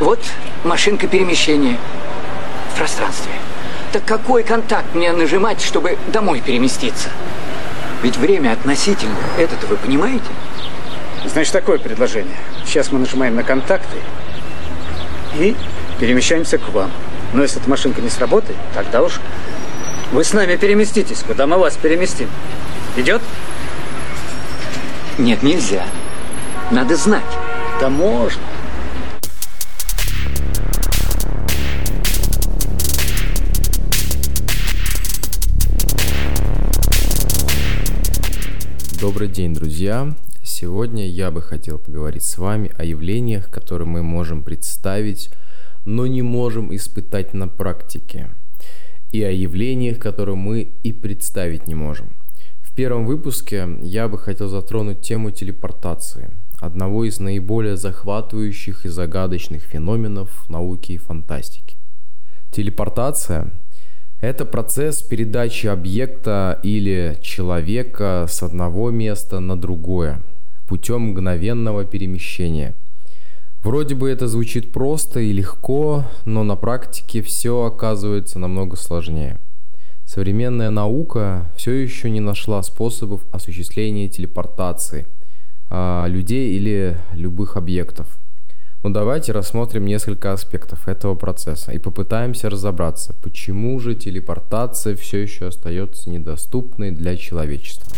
Вот машинка перемещения в пространстве. Так какой контакт мне нажимать, чтобы домой переместиться? Ведь время относительно. Это-то вы понимаете? Значит, такое предложение. Сейчас мы нажимаем на контакты и перемещаемся к вам. Но если эта машинка не сработает, тогда уж вы с нами переместитесь, куда мы вас переместим. Идет? Нет, нельзя. Надо знать. Да можно. Добрый день, друзья! Сегодня я бы хотел поговорить с вами о явлениях, которые мы можем представить, но не можем испытать на практике, и о явлениях, которые мы и представить не можем. В первом выпуске я бы хотел затронуть тему телепортации, одного из наиболее захватывающих и загадочных феноменов науки и фантастики. Телепортация это процесс передачи объекта или человека с одного места на другое путем мгновенного перемещения. Вроде бы это звучит просто и легко, но на практике все оказывается намного сложнее. Современная наука все еще не нашла способов осуществления телепортации а, людей или любых объектов. Но ну, давайте рассмотрим несколько аспектов этого процесса и попытаемся разобраться, почему же телепортация все еще остается недоступной для человечества.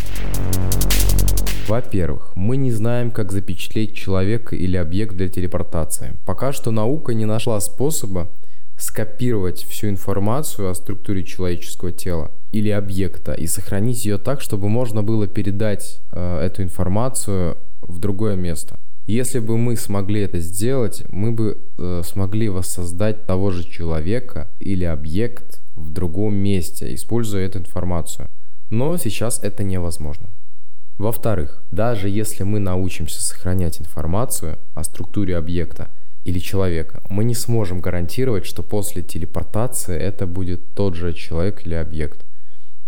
Во-первых, мы не знаем, как запечатлеть человека или объект для телепортации. Пока что наука не нашла способа скопировать всю информацию о структуре человеческого тела или объекта и сохранить ее так, чтобы можно было передать э, эту информацию в другое место. Если бы мы смогли это сделать, мы бы э, смогли воссоздать того же человека или объект в другом месте, используя эту информацию. Но сейчас это невозможно. Во-вторых, даже если мы научимся сохранять информацию о структуре объекта или человека, мы не сможем гарантировать, что после телепортации это будет тот же человек или объект.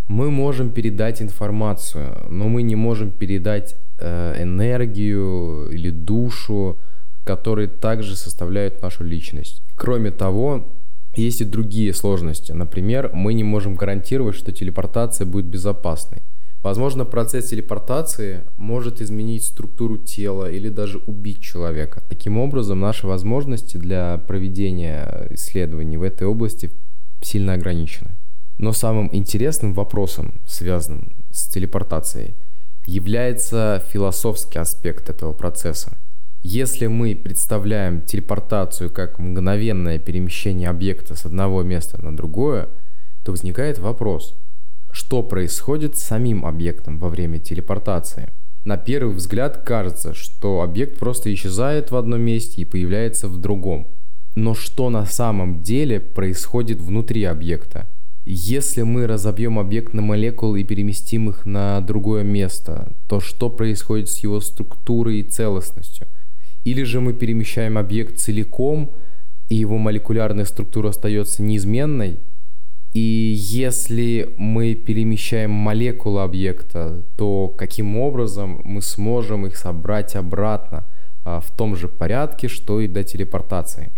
Мы можем передать информацию, но мы не можем передать Э, энергию или душу, которые также составляют нашу личность. Кроме того, есть и другие сложности. Например, мы не можем гарантировать, что телепортация будет безопасной. Возможно, процесс телепортации может изменить структуру тела или даже убить человека. Таким образом, наши возможности для проведения исследований в этой области сильно ограничены. Но самым интересным вопросом, связанным с телепортацией, является философский аспект этого процесса. Если мы представляем телепортацию как мгновенное перемещение объекта с одного места на другое, то возникает вопрос, что происходит с самим объектом во время телепортации. На первый взгляд кажется, что объект просто исчезает в одном месте и появляется в другом. Но что на самом деле происходит внутри объекта? Если мы разобьем объект на молекулы и переместим их на другое место, то что происходит с его структурой и целостностью? Или же мы перемещаем объект целиком, и его молекулярная структура остается неизменной? И если мы перемещаем молекулы объекта, то каким образом мы сможем их собрать обратно а, в том же порядке, что и до телепортации?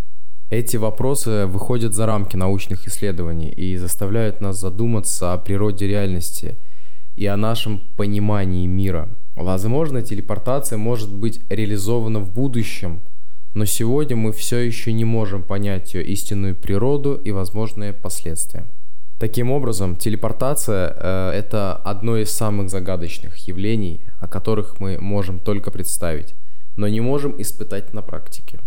Эти вопросы выходят за рамки научных исследований и заставляют нас задуматься о природе реальности и о нашем понимании мира. Возможно, телепортация может быть реализована в будущем, но сегодня мы все еще не можем понять ее истинную природу и возможные последствия. Таким образом, телепортация э, это одно из самых загадочных явлений, о которых мы можем только представить, но не можем испытать на практике.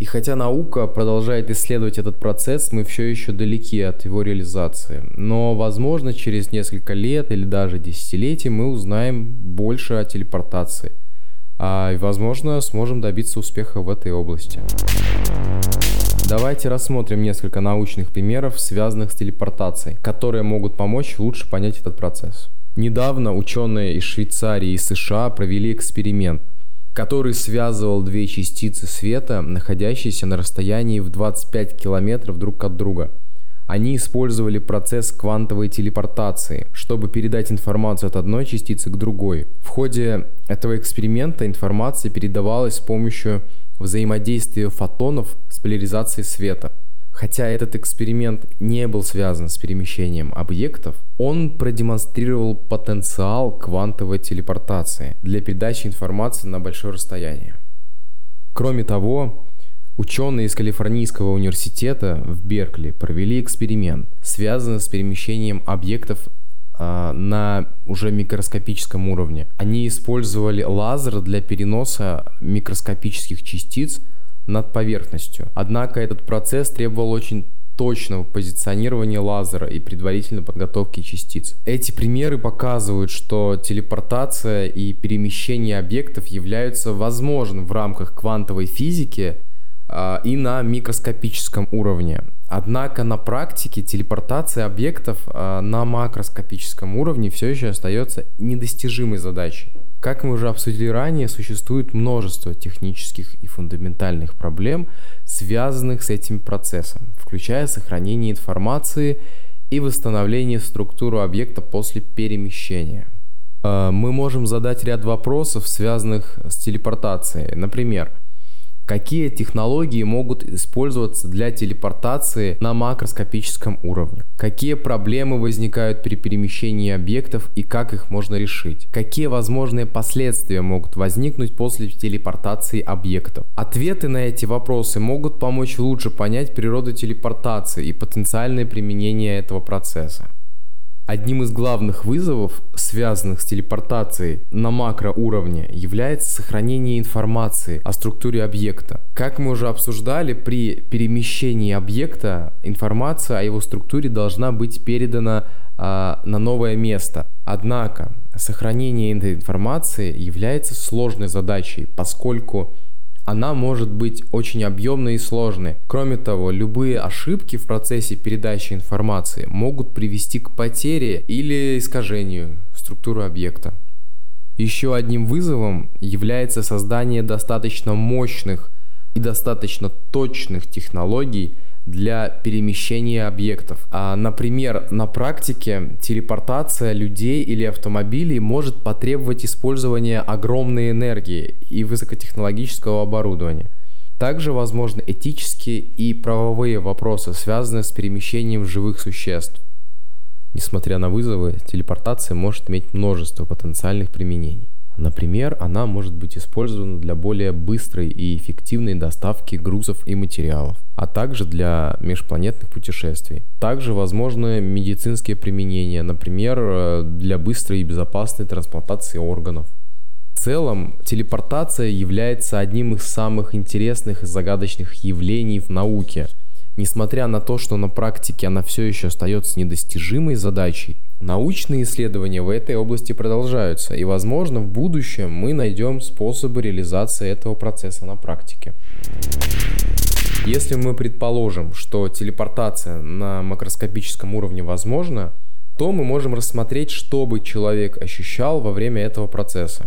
И хотя наука продолжает исследовать этот процесс, мы все еще далеки от его реализации. Но, возможно, через несколько лет или даже десятилетий мы узнаем больше о телепортации. А, возможно, сможем добиться успеха в этой области. Давайте рассмотрим несколько научных примеров, связанных с телепортацией, которые могут помочь лучше понять этот процесс. Недавно ученые из Швейцарии и США провели эксперимент, который связывал две частицы света, находящиеся на расстоянии в 25 километров друг от друга. Они использовали процесс квантовой телепортации, чтобы передать информацию от одной частицы к другой. В ходе этого эксперимента информация передавалась с помощью взаимодействия фотонов с поляризацией света. Хотя этот эксперимент не был связан с перемещением объектов, он продемонстрировал потенциал квантовой телепортации для передачи информации на большое расстояние. Кроме того, ученые из Калифорнийского университета в Беркли провели эксперимент, связанный с перемещением объектов а, на уже микроскопическом уровне. Они использовали лазер для переноса микроскопических частиц над поверхностью. Однако этот процесс требовал очень точного позиционирования лазера и предварительной подготовки частиц. Эти примеры показывают, что телепортация и перемещение объектов являются возможным в рамках квантовой физики и на микроскопическом уровне. Однако на практике телепортация объектов э, на макроскопическом уровне все еще остается недостижимой задачей. Как мы уже обсудили ранее, существует множество технических и фундаментальных проблем, связанных с этим процессом, включая сохранение информации и восстановление структуры объекта после перемещения. Э, мы можем задать ряд вопросов, связанных с телепортацией. Например, Какие технологии могут использоваться для телепортации на макроскопическом уровне? Какие проблемы возникают при перемещении объектов и как их можно решить? Какие возможные последствия могут возникнуть после телепортации объектов? Ответы на эти вопросы могут помочь лучше понять природу телепортации и потенциальное применение этого процесса. Одним из главных вызовов, связанных с телепортацией на макроуровне, является сохранение информации о структуре объекта. Как мы уже обсуждали, при перемещении объекта информация о его структуре должна быть передана а, на новое место. Однако сохранение этой информации является сложной задачей, поскольку она может быть очень объемной и сложной. Кроме того, любые ошибки в процессе передачи информации могут привести к потере или искажению структуры объекта. Еще одним вызовом является создание достаточно мощных и достаточно точных технологий для перемещения объектов. А, например, на практике телепортация людей или автомобилей может потребовать использования огромной энергии и высокотехнологического оборудования. Также возможны этические и правовые вопросы, связанные с перемещением живых существ. Несмотря на вызовы, телепортация может иметь множество потенциальных применений. Например, она может быть использована для более быстрой и эффективной доставки грузов и материалов, а также для межпланетных путешествий. Также возможны медицинские применения, например, э, для быстрой и безопасной трансплантации органов. В целом, телепортация является одним из самых интересных и загадочных явлений в науке. Несмотря на то, что на практике она все еще остается недостижимой задачей, Научные исследования в этой области продолжаются, и, возможно, в будущем мы найдем способы реализации этого процесса на практике. Если мы предположим, что телепортация на макроскопическом уровне возможна, то мы можем рассмотреть, что бы человек ощущал во время этого процесса.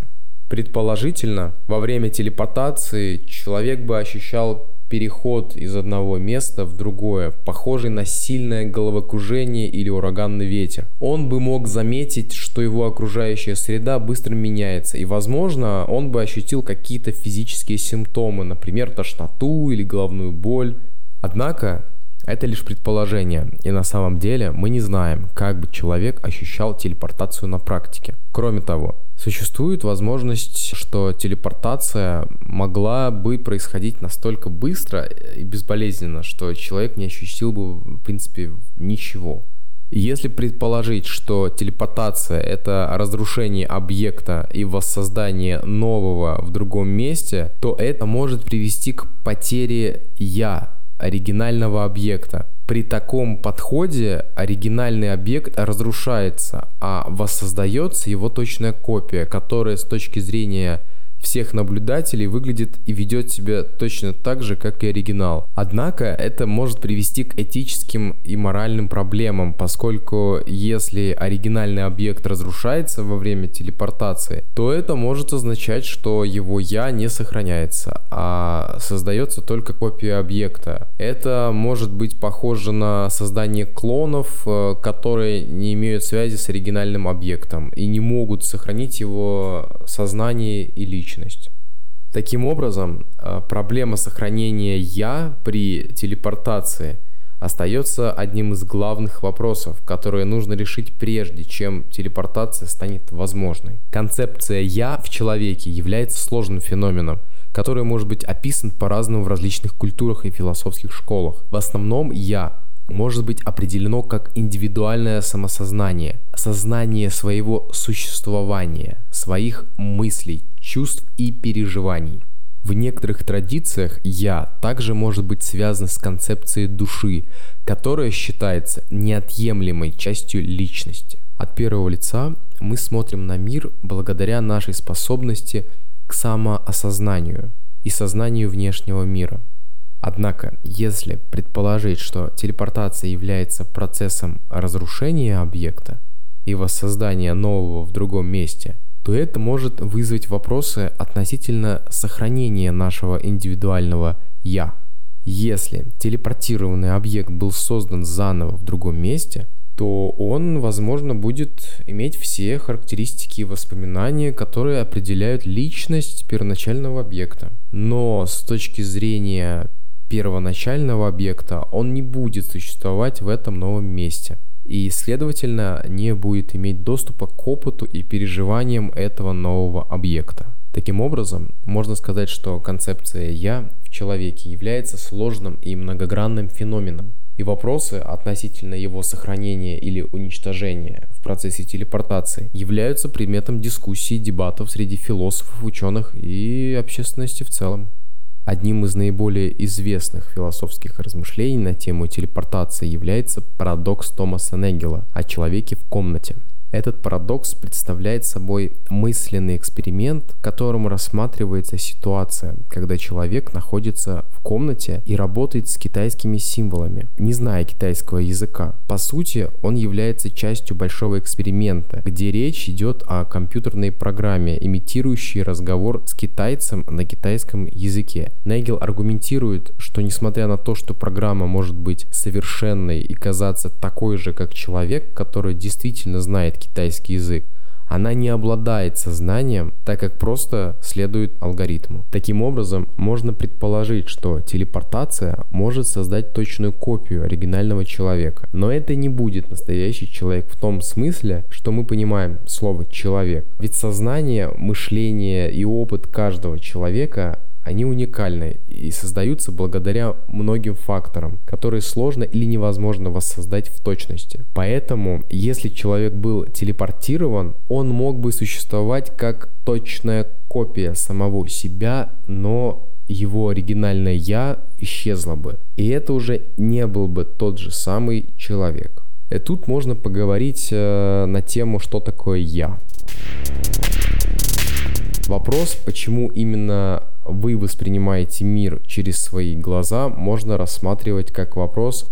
Предположительно, во время телепортации человек бы ощущал переход из одного места в другое, похожий на сильное головокружение или ураганный ветер. Он бы мог заметить, что его окружающая среда быстро меняется, и, возможно, он бы ощутил какие-то физические симптомы, например, тошноту или головную боль. Однако, это лишь предположение, и на самом деле мы не знаем, как бы человек ощущал телепортацию на практике. Кроме того, существует возможность, что телепортация могла бы происходить настолько быстро и безболезненно, что человек не ощутил бы, в принципе, ничего. Если предположить, что телепортация — это разрушение объекта и воссоздание нового в другом месте, то это может привести к потере «я», оригинального объекта. При таком подходе оригинальный объект разрушается, а воссоздается его точная копия, которая с точки зрения всех наблюдателей выглядит и ведет себя точно так же, как и оригинал. Однако это может привести к этическим и моральным проблемам, поскольку если оригинальный объект разрушается во время телепортации, то это может означать, что его «я» не сохраняется, а создается только копия объекта. Это может быть похоже на создание клонов, э, которые не имеют связи с оригинальным объектом и не могут сохранить его сознание и личность. Таким образом, э, проблема сохранения «я» при телепортации остается одним из главных вопросов, которые нужно решить прежде, чем телепортация станет возможной. Концепция «я» в человеке является сложным феноменом, который может быть описан по-разному в различных культурах и философских школах. В основном «я» может быть определено как индивидуальное самосознание, сознание своего существования, своих мыслей, чувств и переживаний. В некоторых традициях «я» также может быть связан с концепцией души, которая считается неотъемлемой частью личности. От первого лица мы смотрим на мир благодаря нашей способности к самоосознанию и сознанию внешнего мира. Однако, если предположить, что телепортация является процессом разрушения объекта и воссоздания нового в другом месте – то это может вызвать вопросы относительно сохранения нашего индивидуального «я». Если телепортированный объект был создан заново в другом месте, то он, возможно, будет иметь все характеристики и воспоминания, которые определяют личность первоначального объекта. Но с точки зрения первоначального объекта он не будет существовать в этом новом месте и, следовательно, не будет иметь доступа к опыту и переживаниям этого нового объекта. Таким образом, можно сказать, что концепция «я» в человеке является сложным и многогранным феноменом, и вопросы относительно его сохранения или уничтожения в процессе телепортации являются предметом дискуссий и дебатов среди философов, ученых и общественности в целом. Одним из наиболее известных философских размышлений на тему телепортации является парадокс Томаса Негела о человеке в комнате – этот парадокс представляет собой мысленный эксперимент, в котором рассматривается ситуация, когда человек находится в комнате и работает с китайскими символами, не зная китайского языка. По сути, он является частью большого эксперимента, где речь идет о компьютерной программе, имитирующей разговор с китайцем на китайском языке. Нейгел аргументирует, что несмотря на то, что программа может быть совершенной и казаться такой же, как человек, который действительно знает китайский язык, она не обладает сознанием, так как просто следует алгоритму. Таким образом, можно предположить, что телепортация может создать точную копию оригинального человека. Но это не будет настоящий человек в том смысле, что мы понимаем слово «человек». Ведь сознание, мышление и опыт каждого человека они уникальны и создаются благодаря многим факторам, которые сложно или невозможно воссоздать в точности. Поэтому, если человек был телепортирован, он мог бы существовать как точная копия самого себя, но его оригинальное «я» исчезло бы. И это уже не был бы тот же самый человек. И тут можно поговорить э, на тему, что такое «я». Вопрос, почему именно вы воспринимаете мир через свои глаза, можно рассматривать как вопрос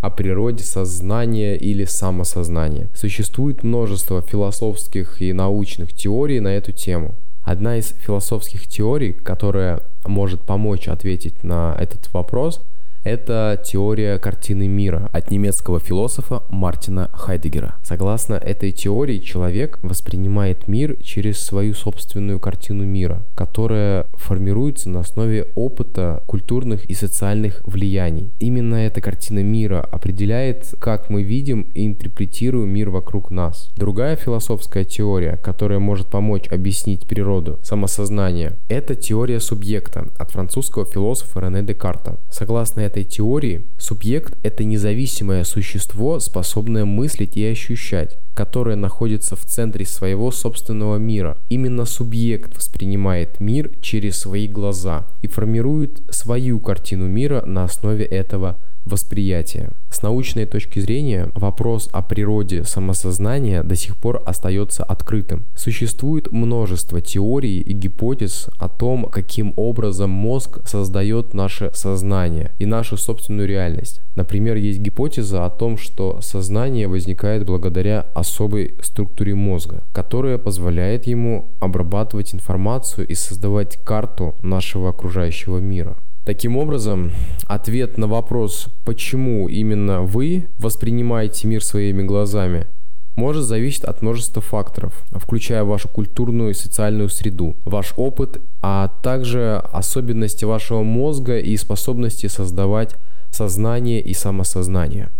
о природе сознания или самосознания. Существует множество философских и научных теорий на эту тему. Одна из философских теорий, которая может помочь ответить на этот вопрос – это теория картины мира от немецкого философа Мартина Хайдегера. Согласно этой теории, человек воспринимает мир через свою собственную картину мира, которая формируется на основе опыта культурных и социальных влияний. Именно эта картина мира определяет, как мы видим и интерпретируем мир вокруг нас. Другая философская теория, которая может помочь объяснить природу самосознания, это теория субъекта от французского философа Рене Декарта. Согласно этой этой теории субъект – это независимое существо, способное мыслить и ощущать, которое находится в центре своего собственного мира. Именно субъект воспринимает мир через свои глаза и формирует свою картину мира на основе этого восприятия. С научной точки зрения вопрос о природе самосознания до сих пор остается открытым. Существует множество теорий и гипотез о том, каким образом мозг создает наше сознание и нашу собственную реальность. Например, есть гипотеза о том, что сознание возникает благодаря особой структуре мозга, которая позволяет ему обрабатывать информацию и создавать карту нашего окружающего мира. Таким образом, ответ на вопрос, почему именно вы воспринимаете мир своими глазами, может зависеть от множества факторов, включая вашу культурную и социальную среду, ваш опыт, а также особенности вашего мозга и способности создавать сознание и самосознание.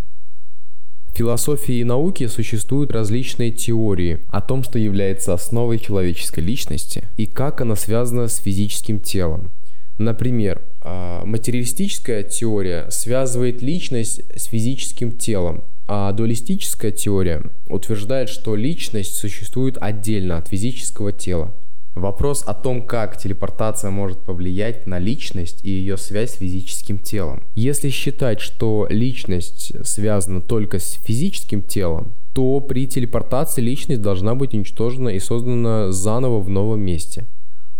В философии и науке существуют различные теории о том, что является основой человеческой личности и как она связана с физическим телом. Например, а, материалистическая теория связывает личность с физическим телом, а дуалистическая теория утверждает, что личность существует отдельно от физического тела. Вопрос о том, как телепортация может повлиять на личность и ее связь с физическим телом. Если считать, что личность связана только с физическим телом, то при телепортации личность должна быть уничтожена и создана заново в новом месте.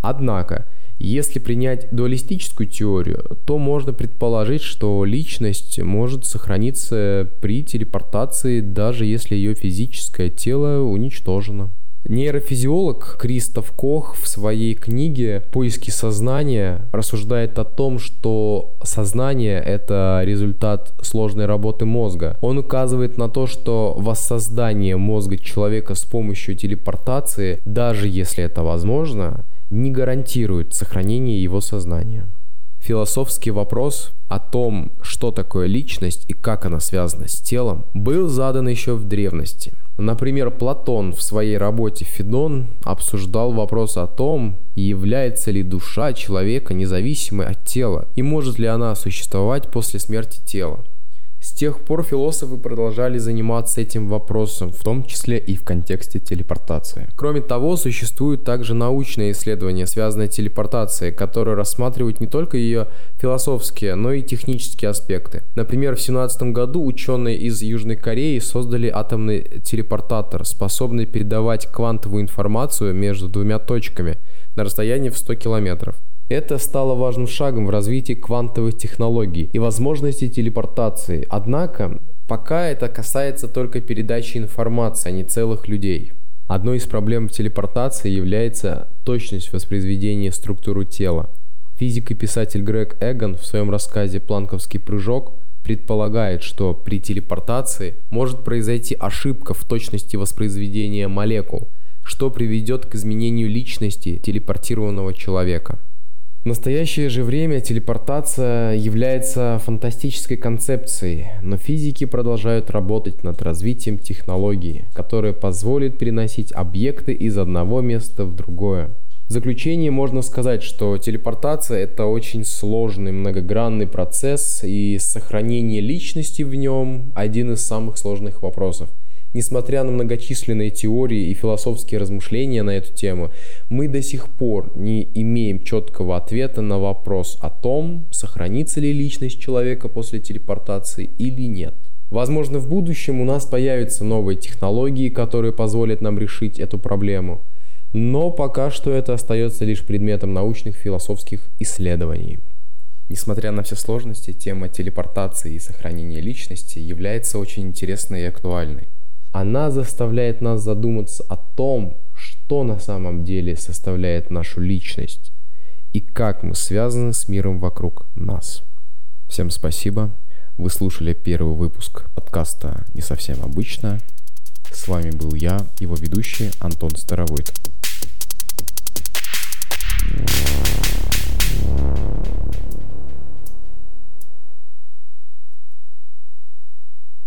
Однако, если принять дуалистическую теорию, то можно предположить, что личность может сохраниться при телепортации, даже если ее физическое тело уничтожено. Нейрофизиолог Кристоф Кох в своей книге «Поиски сознания» рассуждает о том, что сознание — это результат сложной работы мозга. Он указывает на то, что воссоздание мозга человека с помощью телепортации, даже если это возможно, не гарантирует сохранение его сознания. Философский вопрос о том, что такое личность и как она связана с телом, был задан еще в древности. Например, Платон в своей работе «Федон» обсуждал вопрос о том, является ли душа человека независимой от тела и может ли она существовать после смерти тела. Тех пор философы продолжали заниматься этим вопросом, в том числе и в контексте телепортации. Кроме того, существуют также научные исследования, связанные с телепортацией, которые рассматривают не только ее философские, но и технические аспекты. Например, в 17 году ученые из Южной Кореи создали атомный телепортатор, способный передавать квантовую информацию между двумя точками на расстоянии в 100 километров. Это стало важным шагом в развитии квантовых технологий и возможности телепортации. Однако, пока это касается только передачи информации, а не целых людей. Одной из проблем телепортации является точность воспроизведения структуры тела. Физик и писатель Грег Эгон в своем рассказе «Планковский прыжок» предполагает, что при телепортации может произойти ошибка в точности воспроизведения молекул, что приведет к изменению личности телепортированного человека. В настоящее же время телепортация является фантастической концепцией, но физики продолжают работать над развитием технологии, которая позволит переносить объекты из одного места в другое. В заключение можно сказать, что телепортация – это очень сложный, многогранный процесс, и сохранение личности в нем – один из самых сложных вопросов – Несмотря на многочисленные теории и философские размышления на эту тему, мы до сих пор не имеем четкого ответа на вопрос о том, сохранится ли личность человека после телепортации или нет. Возможно, в будущем у нас появятся новые технологии, которые позволят нам решить эту проблему. Но пока что это остается лишь предметом научных философских исследований. Несмотря на все сложности, тема телепортации и сохранения личности является очень интересной и актуальной. Она заставляет нас задуматься о том, что на самом деле составляет нашу личность и как мы связаны с миром вокруг нас. Всем спасибо. Вы слушали первый выпуск подкаста «Не совсем обычно». С вами был я, его ведущий Антон Старовойт. Yeah.